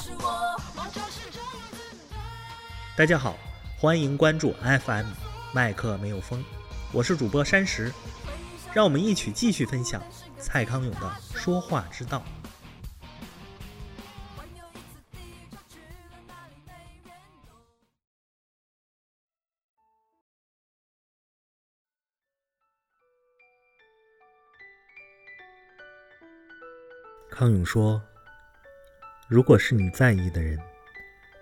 是我就是这样子大家好欢迎关注 fm 麦克没有风我是主播山石。让我们一起继续分享蔡康永的说话之道。康永说如果是你在意的人，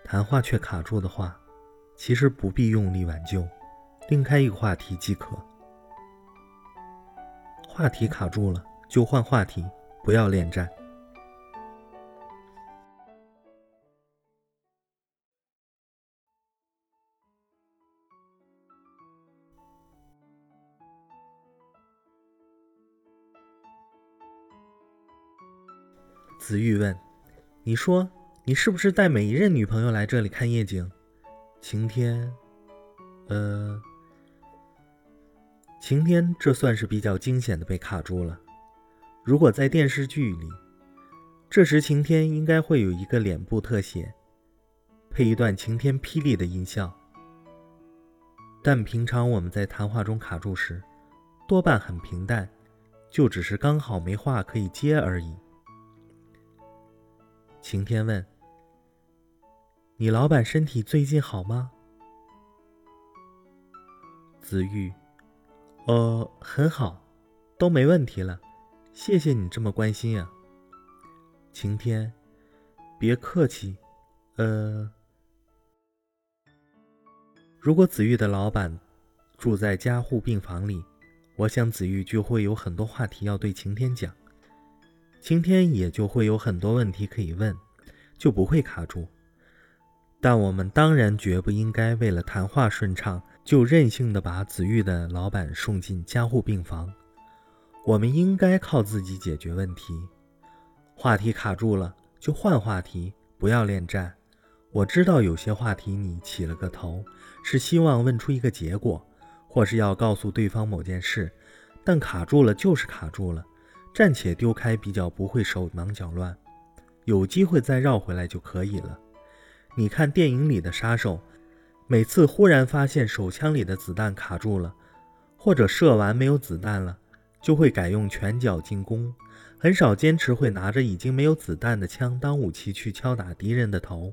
谈话却卡住的话，其实不必用力挽救，另开一个话题即可。话题卡住了，就换话题，不要恋战。”子玉问：“你说你是不是带每一任女朋友来这里看夜景？”晴天，呃，晴天这算是比较惊险的被卡住了。如果在电视剧里，这时晴天应该会有一个脸部特写，配一段晴天霹雳的音效。但平常我们在谈话中卡住时，多半很平淡，就只是刚好没话可以接而已。晴天问：“你老板身体最近好吗？”子玉：“呃，很好，都没问题了。谢谢你这么关心呀。”晴天：“别客气。呃，如果子玉的老板住在加护病房里，我想子玉就会有很多话题要对晴天讲。”晴天也就会有很多问题可以问，就不会卡住。但我们当然绝不应该为了谈话顺畅，就任性的把子玉的老板送进加护病房。我们应该靠自己解决问题。话题卡住了，就换话题，不要恋战。我知道有些话题你起了个头，是希望问出一个结果，或是要告诉对方某件事，但卡住了就是卡住了。暂且丢开，比较不会手忙脚乱，有机会再绕回来就可以了。你看电影里的杀手，每次忽然发现手枪里的子弹卡住了，或者射完没有子弹了，就会改用拳脚进攻，很少坚持会拿着已经没有子弹的枪当武器去敲打敌人的头。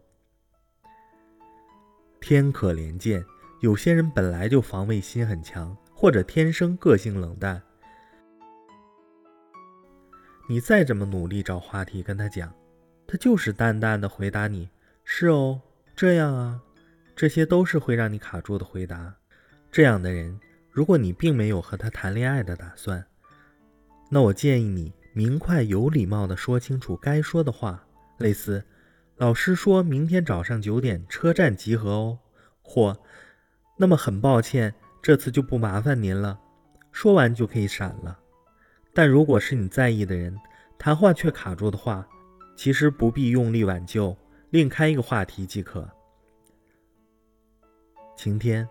天可怜见，有些人本来就防卫心很强，或者天生个性冷淡。你再怎么努力找话题跟他讲，他就是淡淡的回答你：“是哦，这样啊。”这些都是会让你卡住的回答。这样的人，如果你并没有和他谈恋爱的打算，那我建议你明快有礼貌的说清楚该说的话，类似：“老师说明天早上九点车站集合哦。”或“那么很抱歉，这次就不麻烦您了。”说完就可以闪了。但如果是你在意的人，谈话却卡住的话，其实不必用力挽救，另开一个话题即可。晴天，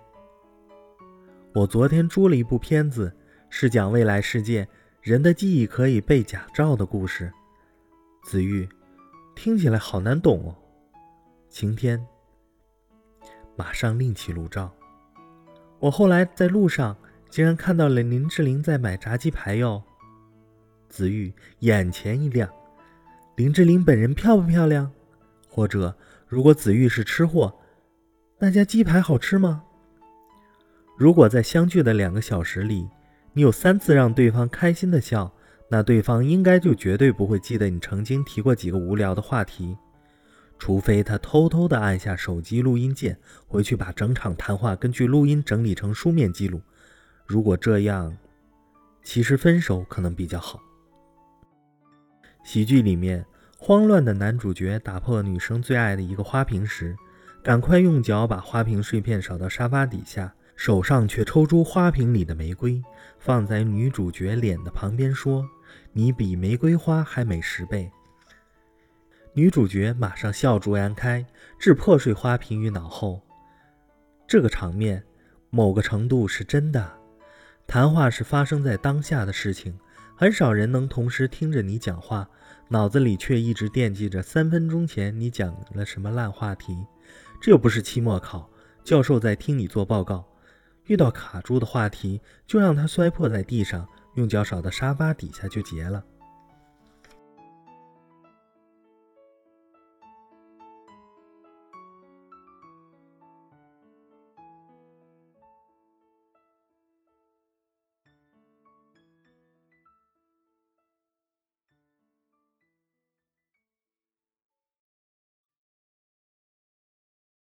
我昨天租了一部片子，是讲未来世界人的记忆可以被假造的故事。子玉，听起来好难懂哦。晴天，马上另起炉灶。我后来在路上竟然看到了林志玲在买炸鸡排哟。子玉眼前一亮，林志玲本人漂不漂亮？或者，如果子玉是吃货，那家鸡排好吃吗？如果在相聚的两个小时里，你有三次让对方开心的笑，那对方应该就绝对不会记得你曾经提过几个无聊的话题，除非他偷偷的按下手机录音键，回去把整场谈话根据录音整理成书面记录。如果这样，其实分手可能比较好。喜剧里面，慌乱的男主角打破女生最爱的一个花瓶时，赶快用脚把花瓶碎片扫到沙发底下，手上却抽出花瓶里的玫瑰，放在女主角脸的旁边，说：“你比玫瑰花还美十倍。”女主角马上笑逐颜开，置破碎花瓶于脑后。这个场面，某个程度是真的。谈话是发生在当下的事情。很少人能同时听着你讲话，脑子里却一直惦记着三分钟前你讲了什么烂话题。这又不是期末考，教授在听你做报告，遇到卡住的话题就让他摔破在地上，用脚少的沙发底下就结了。